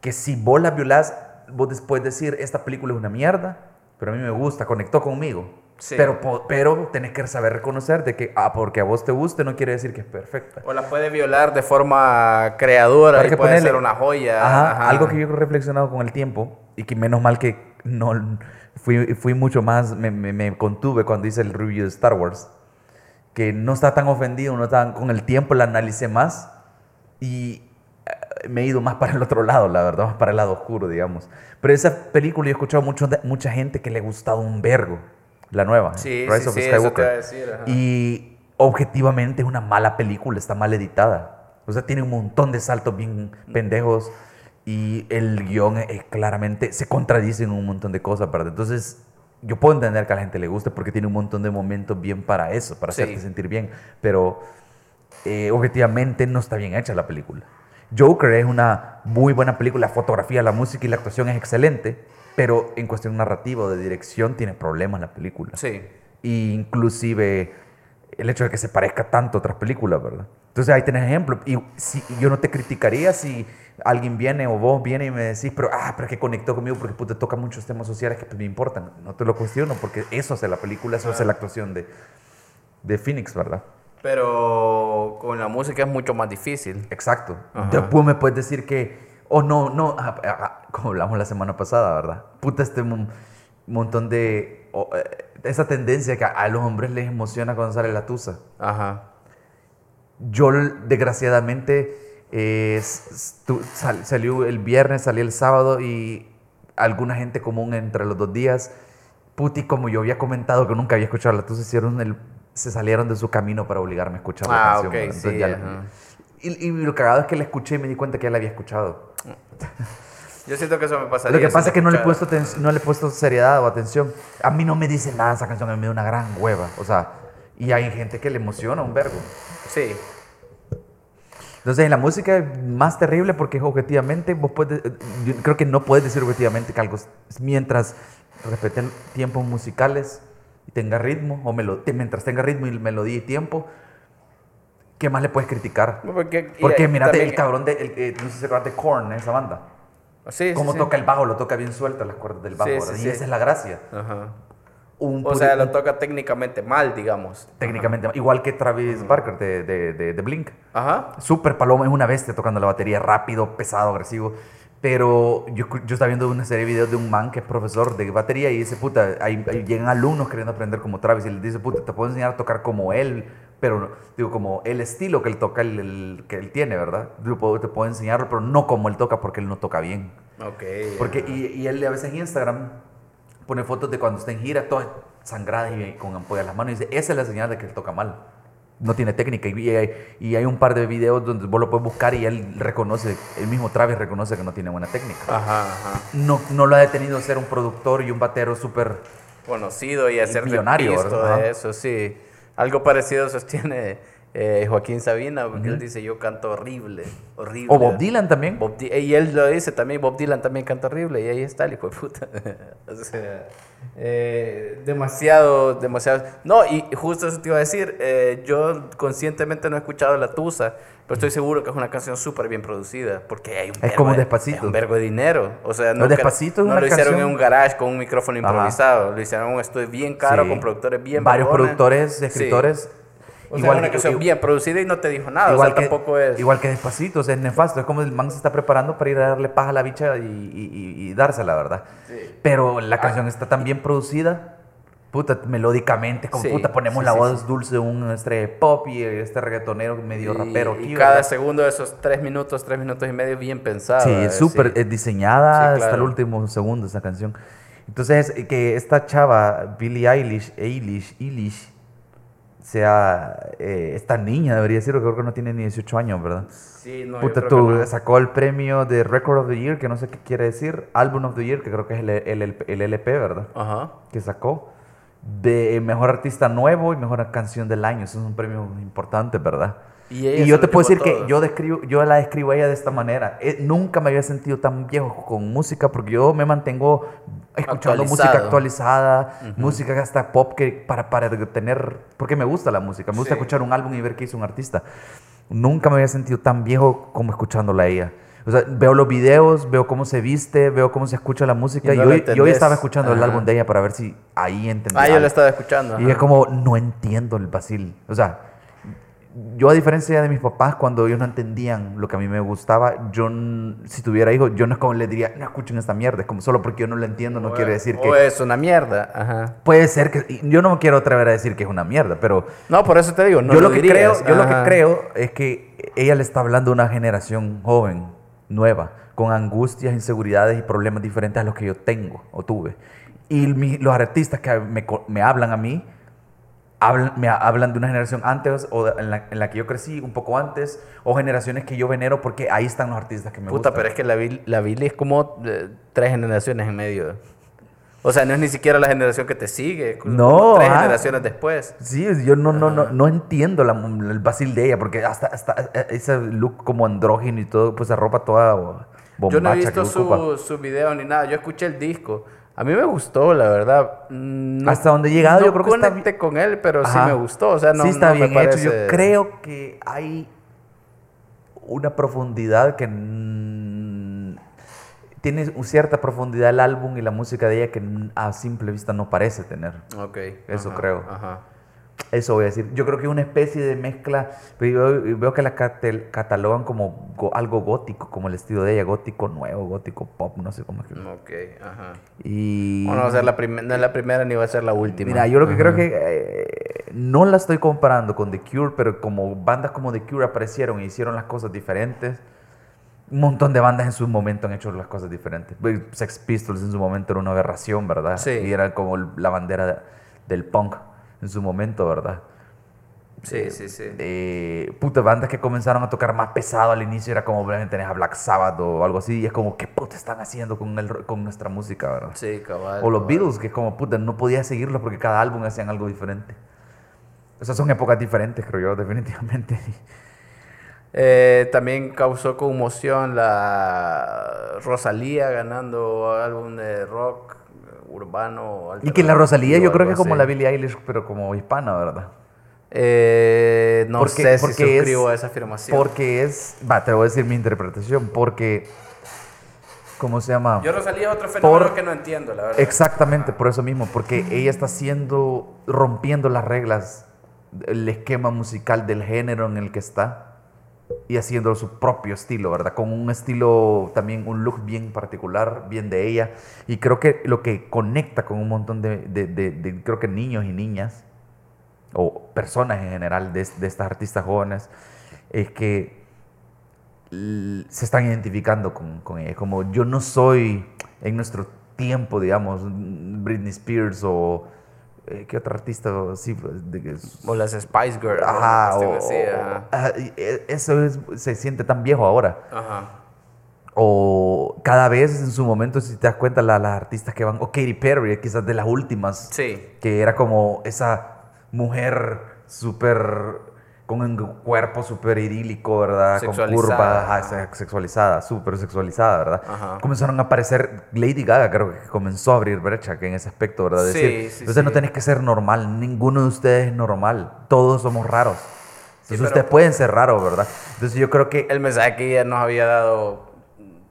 que si vos las violás, vos después decir, esta película es una mierda, pero a mí me gusta, conectó conmigo. Sí. Pero, pero tenés que saber reconocer de que, ah, porque a vos te guste, no quiere decir que es perfecta. O la puede violar de forma creadora Para y que puede ponerle- ser una joya. Ajá, ajá. Algo que yo he reflexionado con el tiempo y que menos mal que no fui, fui mucho más, me, me- me contuve cuando hice el review de Star Wars, que no estaba tan ofendido, no estaba, con el tiempo la analicé más y me he ido más para el otro lado, la verdad, más para el lado oscuro, digamos. Pero esa película yo he escuchado mucho, mucha gente que le ha gustado un vergo, la nueva, Sí, Rise sí, of sí, Skywalker. decir. Y objetivamente es una mala película, está mal editada. O sea, tiene un montón de saltos bien pendejos y el guion es, claramente se contradice en un montón de cosas, ¿verdad? Entonces, yo puedo entender que a la gente le guste porque tiene un montón de momentos bien para eso, para Sí. hacerte sentir bien, pero eh, objetivamente no está bien hecha la película. Joker es una muy buena película, la fotografía, la música y la actuación es excelente, pero en cuestión narrativa o de dirección tiene problemas la película. Sí. Y inclusive el hecho de que se parezca tanto a otras películas, ¿verdad? Entonces ahí tenés ejemplo. Y si, yo no te criticaría si alguien viene o vos viene y me decís, pero, ah, pero que conectó conmigo porque puta, toca muchos temas sociales que me importan. No te lo cuestiono porque eso hace la película, eso hace la actuación de, de Phoenix, ¿verdad? Pero con la música es mucho más difícil. Exacto. Ajá. Después me puedes decir que, oh, no, no, ah, ah, ah, como hablamos la semana pasada, ¿verdad? Puta, este mon- montón de... oh, eh, esa tendencia que a, a los hombres les emociona cuando sale la tusa. Ajá. Yo, desgraciadamente, eh, sal- salió el viernes, salí el sábado y alguna gente común entre los dos días, puti, como yo había comentado que nunca había escuchado la tusa, hicieron el, se salieron de su camino para obligarme a escuchar la Ah, canción. ok, ¿verdad? Entonces sí, ya la- y, y lo cagado es que la escuché y me di cuenta que ya la había escuchado. Yo siento que eso me pasaría. Lo que pasa es que no le, he puesto no le he puesto seriedad o atención. A mí no me dice nada esa canción, a mí me da una gran hueva. O sea, y hay gente que le emociona un vergo. Sí. Entonces, en la música es más terrible porque objetivamente, vos puedes, yo creo que no puedes decir objetivamente que algo, mientras respeten tiempos musicales tenga ritmo, o mientras tenga ritmo y melodía y tiempo, ¿qué más le puedes criticar? Porque, mirate también- el cabrón de, el- eh, no sé si de Korn, esa banda. Sí, Cómo sí. toca el bajo, lo toca bien suelto las cuerdas del bajo, y esa es la gracia. Ajá. Un O sea, lo toca técnicamente mal, digamos. técnicamente, igual que Travis Barker de, de, de- de Blink. Ajá. Super Paloma es una bestia tocando la batería, rápido, pesado, agresivo. Pero yo, yo estaba viendo una serie de videos de un man que es profesor de batería y dice, puta, ahí, ahí llegan alumnos queriendo aprender como Travis y le dice, puta, te puedo enseñar a tocar como él, pero digo, como el estilo que él toca, el, el- que él tiene, ¿verdad? Yo puedo- te puedo enseñarlo, pero no como él toca porque él no toca bien. Ok. Porque, y, y él a veces en Instagram pone fotos de cuando está en gira, toda sangrada y con ampollas en las manos. Y dice, esa es la señal de que él toca mal. No tiene técnica. Y, y hay, y hay un par de videos donde vos lo puedes buscar y él reconoce, el mismo Travis reconoce que no tiene buena técnica. Ajá, ajá. No, no lo ha detenido ser un productor y un batero súper... Conocido y hacer millonario, de eso, sí. Algo parecido sostiene eh, Joaquín Sabina, porque él dice, yo canto horrible, horrible. O Bob Dylan también. Bob Di- y él lo dice también, Bob Dylan también canta horrible, y ahí está el hijo de puta. o sea, eh, demasiado, demasiado. No, y justo eso te iba a decir, eh, yo conscientemente no he escuchado La Tusa, pero estoy seguro que es una canción súper bien producida, porque hay un vergo como de- Despacito. hay un vergo de dinero. O sea, no, Despacito es no lo hicieron en canción- un garage con un micrófono Ajá. improvisado, lo hicieron en un estudio bien caro, Sí. con productores bien Varios productores, Sí. O sea, una canción bien producida y no te dijo nada, igual o sea, que, tampoco es... Igual que Despacito, o sea, es nefasto. Es como el man se está preparando para ir a darle paja a la bicha y, y- y- y dársela, ¿verdad? Sí. Pero la canción está tan bien producida, puta, melódicamente, como Sí, puta, ponemos sí, la voz dulce de un de pop y este reggaetonero medio y, rapero y aquí, cada ¿verdad? segundo de esos tres minutos, tres minutos y medio bien pensado. Sí, eh, es súper diseñada Sí, hasta el claro. último segundo esa canción. Entonces, eh, que esta chava, Billie Eilish, Eilish, Eilish, sea eh, esta niña, debería decir, creo que no tiene ni 18 años, ¿verdad? Sí, no, yo Puta, creo tú que no. sacó el premio de Record of the Year, que no sé qué quiere decir, Album of the Year, que creo que es el, el- el LP, ¿verdad? Ajá. Que sacó. De Mejor Artista Nuevo y Mejor Canción del Año. Esos son premios importantes, ¿verdad? Y Y yo lo te puedo decir que todos. yo, describo, yo la describo a ella de esta manera. Eh, nunca me había sentido tan viejo con música porque yo me mantengo escuchando música actualizada, música hasta pop que para, para tener... Porque me gusta la música, me gusta Sí. escuchar un álbum y ver qué hizo un artista. Nunca me había sentido tan viejo como escuchándola a ella. O sea, veo los videos, veo cómo se viste, veo cómo se escucha la música. Y Y, no hoy, la y hoy estaba escuchando el Ajá. álbum de ella para ver si ahí entendía. Ah, yo la estaba escuchando. Y ajá. es como, no entiendo el vacil. O sea, yo a diferencia de mis papás, cuando ellos no entendían lo que a mí me gustaba, yo, si tuviera hijos, yo no es como les diría, no escuchen esta mierda. Es como solo porque yo no lo entiendo, no O- quiere decir o que... es una mierda. Ajá. Puede ser que... Yo no me quiero atrever a decir que es una mierda, pero No, por eso te digo, no yo, lo que dirías. creo, yo lo que creo es que ella le está hablando a una generación joven, nueva, con angustias, inseguridades y problemas diferentes a los que yo tengo o tuve. Y mi- los artistas que me hablan a mí, hablan, me ha- hablan de una generación antes o de- en, la, en la que yo crecí, un poco antes, o generaciones que yo venero porque ahí están los artistas que me Puta, gustan. pero es que la, la Billy es como eh, tres generaciones en medio. O sea, no es ni siquiera la generación que te sigue. No, Tres ah. generaciones después. Sí, yo no, no, no, no entiendo la, el vacil de ella, porque hasta, hasta eh, ese look como andrógino y todo, pues esa ropa toda bombacha Yo no he visto su, su video ni nada. Yo escuché el disco. A mí me gustó, la verdad. Hasta donde he llegado, no yo creo que está conecté con él, pero Ajá. sí me gustó. O sea, no, sí está no me bien hecho. Yo creo que hay una profundidad que tiene cierta profundidad el álbum y la música de ella que a simple vista no parece tener. Ok. Eso ajá, creo. Ajá. Eso voy a decir. Yo creo que es una especie de mezcla, yo veo que la catalogan como go- algo gótico, como el estilo de ella, gótico nuevo, gótico pop, no sé cómo es que... Ok, ajá. Y... Bueno, va a ser la no es la primera ni va a ser la última. Mira, yo lo que creo que eh, no la estoy comparando con The Cure, pero como bandas como The Cure aparecieron e hicieron las cosas diferentes, un montón de bandas en su momento han hecho las cosas diferentes. Pues, Sex Pistols en su momento era una aberración, ¿verdad? Sí. Y era como la bandera de- del punk en su momento, ¿verdad? Sí, sí, sí. Eh, puta, bandas que comenzaron a tocar más pesado al inicio era como tenés a Black Sabbath o algo así, y es como, ¿qué puta están haciendo con, el, con nuestra música, verdad? Sí, cabal. O los cabal. Beatles, que es como, puta, no podía seguirlos porque cada álbum hacían algo diferente. O sea, son épocas diferentes, creo yo, definitivamente. Eh, también causó conmoción la Rosalía ganando álbum de rock urbano. Y que la Rosalía yo creo que es como la Billie Eilish, pero como hispana, ¿verdad? Eh, no Porque- sé si porque es- suscribo a esa afirmación. Porque es, va, te voy a decir mi interpretación, porque, ¿cómo se llama? Yo Rosalía es otro fenómeno Por- que no entiendo, la verdad. Exactamente, por eso mismo, porque ella está haciendo, rompiendo las reglas, el esquema musical del género en el que está y haciendo su propio estilo, ¿verdad? Con un estilo también, un look bien particular, bien de ella. Y creo que lo que conecta con un montón de, de- de- de, creo que niños y niñas, o personas en general de, estas artistas jóvenes, es que se están identificando con, con ella. Como yo no soy en nuestro tiempo, digamos, Britney Spears o eh, qué otro artista así, pues, de O las Spice Girls. ajá, o, o- así, ajá. ajá, y, eh, eso es- se siente tan viejo ahora. Ajá. O cada vez en su momento, si te das cuenta, la- las artistas que van, o Katy Perry, quizás de las últimas, Sí. que era como esa mujer súper con un cuerpo súper idílico, ¿verdad? Con curvas, ajá, sexualizada, súper sexualizada, ¿verdad? Ajá. Comenzaron a aparecer, Lady Gaga creo que comenzó a abrir brecha que en ese aspecto, ¿verdad? Sí, Decir, sí, entonces no sí. tenés que ser normal, ninguno de ustedes es normal, todos somos raros. Entonces pero- ustedes pueden ser raros, ¿verdad? Entonces yo creo que El mensaje que ella nos había dado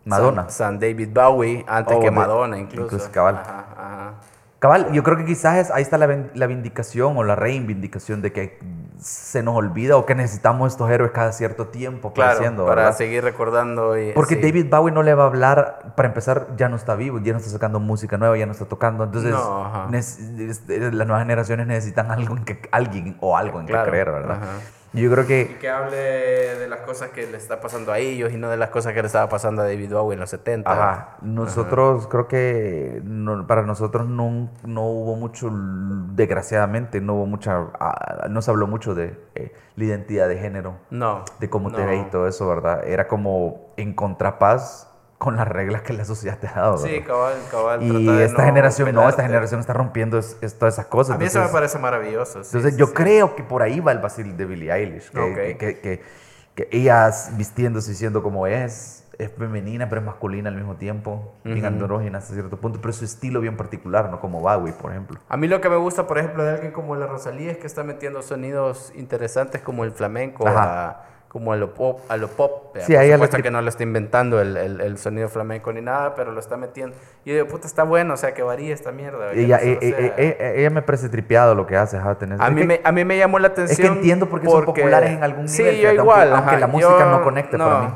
Madonna. San, San David Bowie antes Oh, que Madonna incluso. incluso, cabal. Ajá, ajá. Cabal, yo creo que quizás es- ahí está la, la vindicación o la reivindicación de que se nos olvida o que necesitamos estos héroes cada cierto tiempo Claro, apareciendo, para ¿verdad? seguir recordando. Y, Porque sí. David Bowie no le va a hablar, para empezar, ya no está vivo, ya no está sacando música nueva, ya no está tocando. Entonces, No, las nuevas generaciones necesitan algo en que, alguien o algo en Claro, que creer, ¿verdad? ajá. Yo creo Y que, que hable de las cosas que le está pasando a ellos y no de las cosas que le estaba pasando a David Bowie en los 70. ajá, nosotros creo que no- para nosotros no, no hubo mucho, desgraciadamente, no hubo mucha, no se habló mucho de eh, la identidad de género, No. de cómo te no. ves y todo eso, ¿verdad? Era como en contrapaz con las reglas que la sociedad te ha dado. Sí, cabal, cabal. Y de esta generación no, esta generación está rompiendo es- es- todas esas cosas. A mí eso me parece maravilloso. sí, Entonces sí, yo sí. creo que por ahí va el vacil de Billie Eilish, que, Ok. que, que, vistiéndose y siendo como es, es femenina pero es masculina al mismo tiempo, bien Ujú. andrógina hasta cierto punto, pero su estilo bien particular, no como Bowie, por ejemplo. A mí lo que me gusta, por ejemplo, de alguien como la Rosalía es que está metiendo sonidos interesantes como el flamenco, Ajá. a- como a lo pop. A lo pop Sí, Por supuesto que no lo está inventando el, el- el sonido flamenco ni nada, pero lo está metiendo. Y yo digo, puta, está bueno, o sea, que varía esta mierda. Ella, no sea- eh, eh, ella me parece tripeado lo que hace, a, mí que- me, a mí me llamó la Es que atención. entiendo por qué son populares en algún Sí, nivel, yo fíjate, igual. aunque- la música yo- no conecte para mí.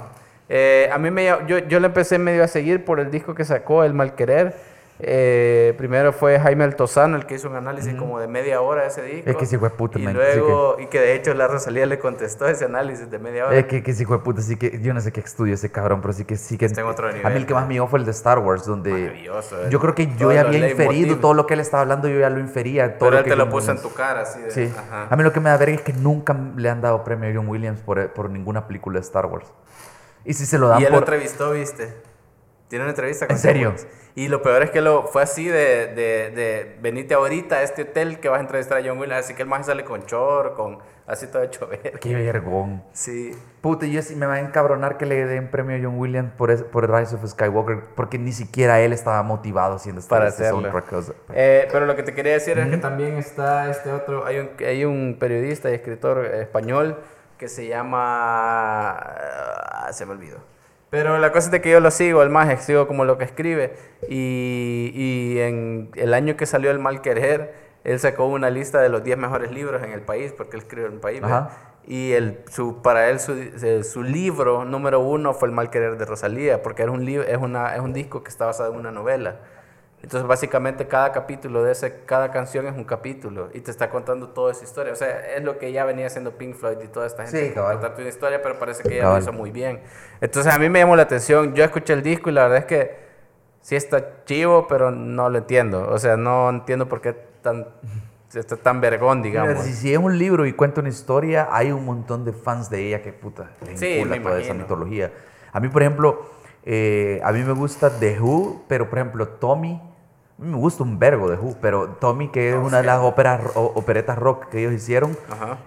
Eh, a mí me, yo, yo le empecé medio a seguir por el disco que sacó, El Mal Querer. Eh, primero fue Jaime Altozano el que hizo un análisis como de media hora ese disco. Es que sí fue puta, Y man, sí luego, y que de hecho la Rosalía le contestó ese análisis de media hora. Es que, que sí, de puta, sí que yo no sé qué estudio ese cabrón, pero sí que sí que. En otro A mí nivel, el que más me llegó fue el de Star Wars, donde. Maravilloso. Yo creo que yo ya había inferido todo lo que él estaba hablando, yo ya lo infería. Todo Pero él que te lo puso en tu cara, así de. Sí. Ajá. A mí lo que me da verga es que nunca le han dado premio a John Williams por, por ninguna película de Star Wars. Y si se lo dan Y él lo entrevistó, ¿viste? Tiene una entrevista con ¿En serio? Y lo peor es que lo fue así de, de, de venite ahorita a este hotel que vas a entrevistar a John Williams. Así que el más sale con chor, con así todo hecho ver. Qué vergón. Sí. Puta, yo sí me va a encabronar que le den premio a John Williams por, es- por Rise of Skywalker, porque ni siquiera él estaba motivado haciendo esta Para este hacerlo. soundtrack, o sea, Eh, pero lo que te quería decir es que también está este otro, hay un, hay un periodista y escritor español que se llama, ah, se me olvidó. Pero la cosa es de que yo lo sigo, el más sigo como lo que escribe. Y, y en el año que salió El Mal Querer, él sacó una lista de los 10 mejores libros en el país, porque él escribe en el país. Y el, su, para él su, eh, su libro número uno fue El Mal Querer de Rosalía, porque era un, es, una, es un disco que está basado en una novela. Entonces, básicamente, cada capítulo de ese, cada canción es un capítulo y te está contando toda esa historia. O sea, es lo que ya venía haciendo Pink Floyd y toda esta gente. Sí. Contarte una historia, pero parece que ella lo hizo muy bien. Entonces, a mí me llamó la atención. Yo escuché el disco y la verdad es que sí está chivo, pero no lo entiendo. O sea, no entiendo por qué tan, está tan vergón, digamos. Mira, si, si es un libro y cuenta una historia, hay un montón de fans de ella que puta, le Sí, me toda esa mitología. A mí, por ejemplo, eh, a mí me gusta The Who, pero por ejemplo, Tommy, me gusta un vergo de Who, pero Tommy, que es Oh, una de sí. las óperas, o- operetas rock que ellos hicieron,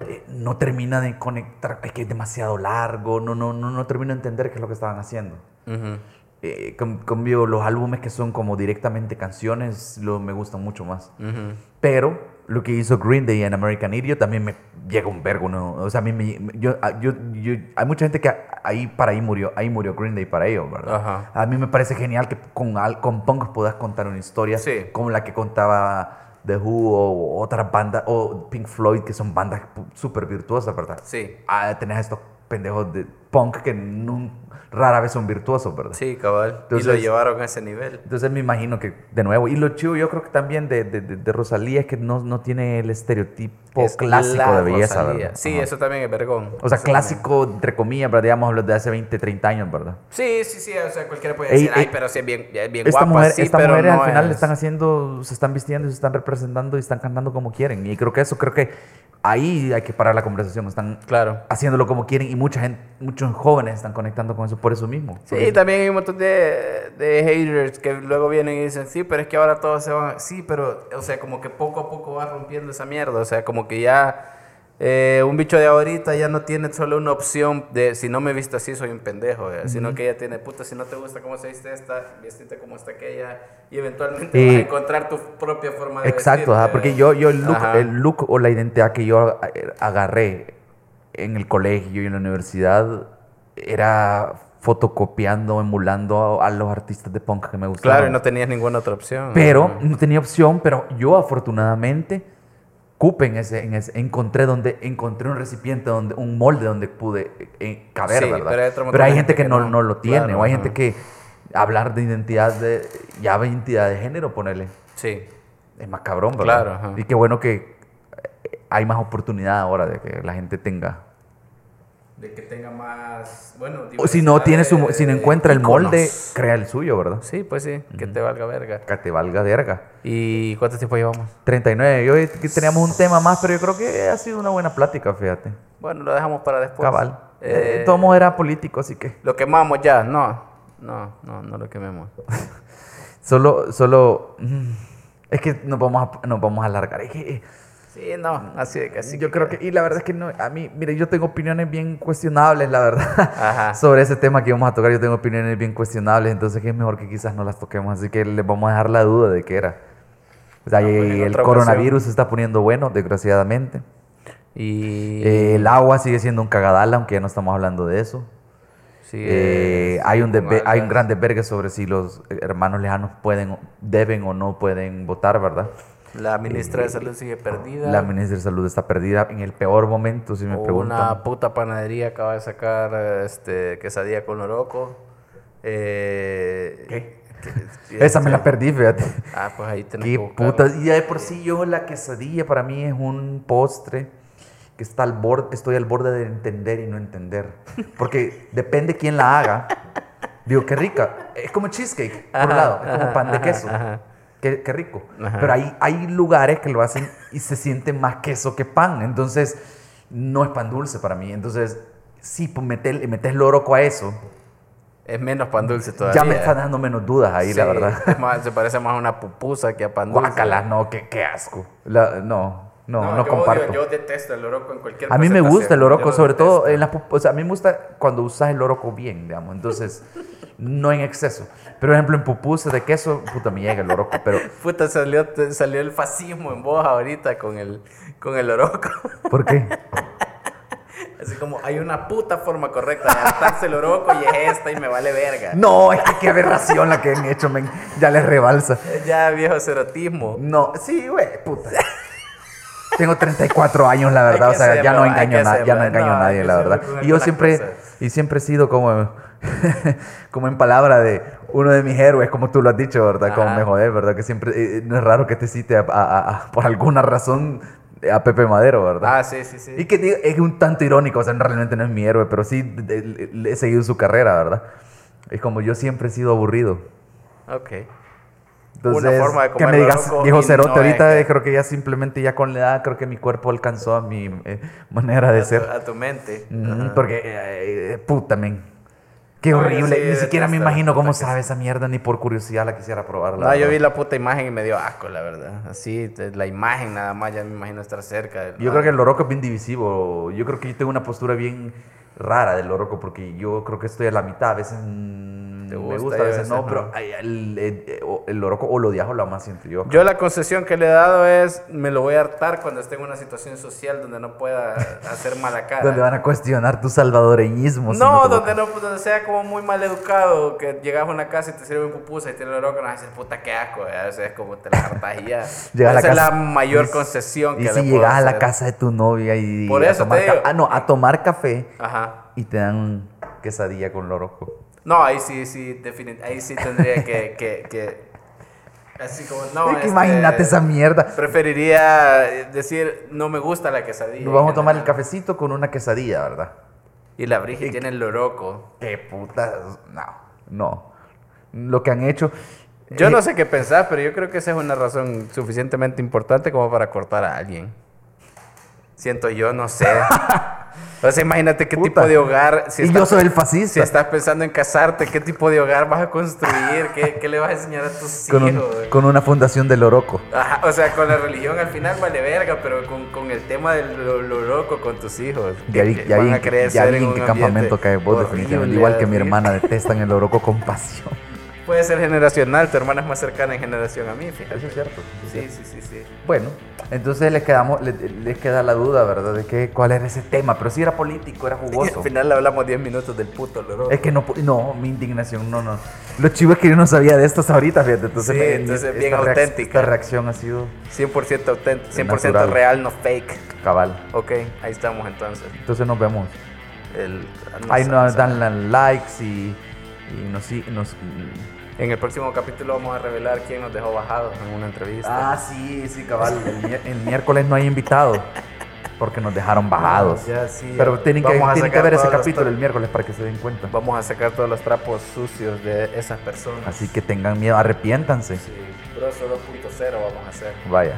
eh, no termina de conectar, es que es demasiado largo, no, no, no, no termino de entender qué es lo que estaban haciendo. Ujú. Eh, con- los álbumes que son como directamente canciones, lo, me gustan mucho más. Ujú. Pero lo que hizo Green Day en American Idiot también me llega un vergo, ¿no? O sea, a mí me, yo, yo, yo- hay mucha gente que ahí para ahí murió, ahí murió Green Day para ellos, ¿verdad? Ajá. A mí me parece genial que con, con punk puedas contar una historia Sí. como la que contaba The Who o otras bandas, o Pink Floyd, que son bandas súper virtuosas, ¿verdad? Sí. Ah, tenés estos pendejos de punk que nun- rara vez son virtuosos, ¿verdad? Sí, cabal. y lo Entonces- llevaron a ese nivel. Entonces me imagino que, de nuevo, y lo chido yo creo que también de, de, de- Rosalía es que no, no tiene el estereotipo Es clásico de belleza, Rosalía. ¿verdad? Sí, Ajá. eso también es vergón. O sea, clásico, entre comillas, ¿verdad? Digamos, los de hace 20, 30 años, ¿verdad? Sí, sí, sí, o sea, cualquiera puede Ey, decir, ay, ey, pero sí es bien, es bien Esta guapa, mujer, sí, estas pero mujeres no al final es- están haciendo, se están vistiendo, y se están representando y están cantando como quieren. Y creo que eso, creo que ahí hay que parar la conversación. Están Claro. haciéndolo como quieren y mucha gente, muchos jóvenes están conectando con eso por eso mismo. Sí, también hay un montón de, de haters que luego vienen y dicen, sí, pero es que ahora todos se van, sí, pero, o sea, como que poco a poco va rompiendo esa mierda, o sea, como que ya eh, un bicho de ahorita ya no tiene solo una opción de, si no me visto así, soy un pendejo, eh, sino que ella tiene, puta, si no te gusta cómo se viste esta, vestite como está aquella, y eventualmente Y- vas a encontrar tu propia forma de Exacto, ajá, porque yo, yo el, look, el look o la identidad que yo agarré en el colegio y en la universidad era fotocopiando, emulando a, a los artistas de punk que me gustaban. Claro, y no tenías ninguna otra opción. Pero no tenía opción, pero yo afortunadamente cupe en ese, en ese- encontré donde encontré un recipiente donde un molde donde pude eh, caber, Sí, ¿verdad? pero hay Pero gente que, que no, no. no lo tiene, Claro, o hay gente que hablar de identidad de ya identidad de género, ponerle Sí. es más cabrón, ¿verdad? Claro, ajá. Y qué bueno que hay más oportunidad ahora de que la gente tenga de que tenga más, bueno, O si no tiene su, de- si no encuentra el molde, crea el suyo, ¿verdad? Sí, pues sí, que te valga verga. Que te valga verga. ¿Y cuánto tiempo llevamos? 39. Yo que teníamos un tema más, pero yo creo que ha sido una buena plática, fíjate. Bueno, lo dejamos para después. Cabal. Eh, Eh, Tomo era político, así que. Lo quemamos ya, no. No, no, no lo quememos. Solo, solo. mm, Es que nos vamos a, nos vamos a alargar. Es que, eh, Sí, no, así de que así. yo creo que. Y la verdad es que no. A mí, mire, yo tengo opiniones bien cuestionables, la verdad. Ajá. Sobre ese tema que vamos a tocar, yo tengo opiniones bien cuestionables. Entonces, es mejor que quizás no las toquemos. Así que les vamos a dejar la duda de qué era. O sea, pues, y el coronavirus se está poniendo bueno, desgraciadamente. Y. Eh, el agua sigue siendo un cagadal, aunque ya no estamos hablando de eso. sí, Eh, eh, hay, un hay un gran desvergue sobre si los eh, hermanos lejanos pueden, deben o no pueden votar, ¿verdad? La ministra de Salud sigue perdida. La ministra de Salud está perdida en el peor momento, si me preguntan. Una puta panadería acaba de sacar este, quesadilla con loroco. Eh, ¿Qué? que- Esa me la perdí, fíjate. Ah, pues ahí tenés Qué putas. Y ya de por sí yo la quesadilla para mí es un postre que está al borde, estoy al borde de entender y no entender. Porque depende quién la haga. Digo, qué rica. Es como cheesecake, por un Ajá, lado. Es como pan de ajá, queso. ajá. Qué, qué rico. Ajá. Pero hay, hay lugares que lo hacen y se siente más queso que pan. Entonces, no es pan dulce para mí. Entonces, sí, pues metes, metes loroco a eso. Es menos pan dulce todavía. Ya me están dando menos dudas ahí, la verdad. más, se parece más a una pupusa que a pan dulce. Guácala, no, qué, qué asco. La- no, no, no, yo comparto. odio- yo detesto el loroco en cualquier A mí me gusta el lo sobre todo en las... O sea, a mí me gusta cuando usas el loroco bien, digamos. Entonces, no en exceso. Pero, por ejemplo, en pupusas de queso, puta, me llega el loroco. Pero, Puta, salió, salió el fascismo en vos ahorita con el, con el loroco. ¿por qué? Así como hay una puta forma correcta de adaptarse el oroco y es esta y me vale verga. No, es que qué aberración la que han hecho, men. Ya les rebalsa. Ya viejo cerotismo. No, sí, güey, puta. Tengo 34 años, la verdad, o sea, ya no engaño, na- ya no engaño a nadie, la verdad. Y yo siempre, cosas. y siempre he sido como, como en palabra de uno de mis héroes, como tú lo has dicho, ¿verdad? Como me jodés, ¿verdad? Que siempre, eh, no es raro que te cite a- a- a- por alguna razón a Pepe Madero, ¿verdad? Ah, sí, sí, sí. Y que es un tanto irónico, o sea, realmente no es mi héroe, pero sí de- de- he seguido su carrera, ¿verdad? Es como yo siempre he sido aburrido. Ok. Entonces, forma de que me digas, viejo cerote, no ahorita es que- creo que ya simplemente ya con la edad, creo que mi cuerpo alcanzó a mi eh, manera de A tu- ser. A tu mente. Ajá. Porque, eh, eh, puta, men. Qué horrible. sí Ni siquiera me imagino cómo sabe esa mierda, ni por curiosidad la quisiera probar. la No, yo vi la puta imagen y me dio asco, la verdad. Así, la imagen nada más, ya me imagino estar cerca. Yo creo que el loroco es bien divisivo. Yo creo que yo tengo una postura bien rara del loroco porque yo creo que estoy a la mitad. A veces mm, Te me gusta gusta, y a a veces veces no, no. pero el, el- o- el loroco o lo odias o lo amas, siento yo. Yo la concesión que le he dado es, me lo voy a hartar cuando esté en una situación social donde no pueda hacer mala cara. Donde van a cuestionar tu salvadoreñismo. si No, te lo- donde no, donde sea como muy mal educado, que llegas a una casa y te sirven pupusa y tiene el oroco, no a decir, puta, qué asco, ya, o sea, es como te la hartas y ya. Llegas a la Esa es casa- la mayor y- concesión que Y le si puedo llegas a la casa de tu novia y Por a eso tomar te digo. ah no a tomar café Ajá. Y te dan quesadilla con loroco No, ahí sí, sí, definitivamente, ahí sí tendría que, que, que así como, no, Es que este, imagínate esa mierda Preferiría decir, no me gusta la quesadilla. Nos vamos a tomar el cafecito con una quesadilla verdad Y la Brigitte tiene el loroco. qué puta no no lo que han hecho Yo eh, no sé qué pensar, pero yo creo que esa es una razón suficientemente importante como para cortar a alguien. Siento yo, no sé. O sea, imagínate qué Puta. tipo de hogar. Si y estás- yo soy el Si fascista estás pensando en casarte, ¿qué tipo de hogar vas a construir? ¿Qué, qué le vas a enseñar a tus con, hijos? un- con una fundación de loroco Ajá, o sea, con la religión al final vale verga, pero con, con el tema de lo, lo loco con tus hijos. van vi, a en crecer en en un campamento cae vos definitivamente igual que mi hermana detestan el loroco con pasión Puede ser generacional, tu hermana es más cercana en generación a mí, fíjate. eso es cierto Sí, sí, sí, sí. Bueno, entonces les quedamos, les, les queda la duda, ¿verdad? De que, cuál era ese tema, pero si era político, era Y jugoso. al final le hablamos 10 minutos del puto loro. Es que no, no, mi indignación, no, no. Lo chivo es que yo no sabía de esto hasta ahorita, fíjate. Entonces, Sí, me- entonces bien auténtica. Esta reacción ha sido 100% auténtico, 100% Natural. real, no fake. cabal. Ok, ahí estamos entonces. Entonces nos vemos. El, no Ahí nos dan likes y, y nos, sig- nos... En el próximo capítulo vamos a revelar quién nos dejó bajados en una entrevista. Ah, sí, sí, cabal. El, miércoles no hay invitado. porque nos dejaron bajados. Ya, sí, Pero tienen que, tienen que ver ese capítulo el miércoles para que se den cuenta. Vamos a sacar todos los trapos sucios de esas personas. Así que tengan miedo, arrepiéntanse. Sí, Broso 2.0 vamos a hacer. Vaya.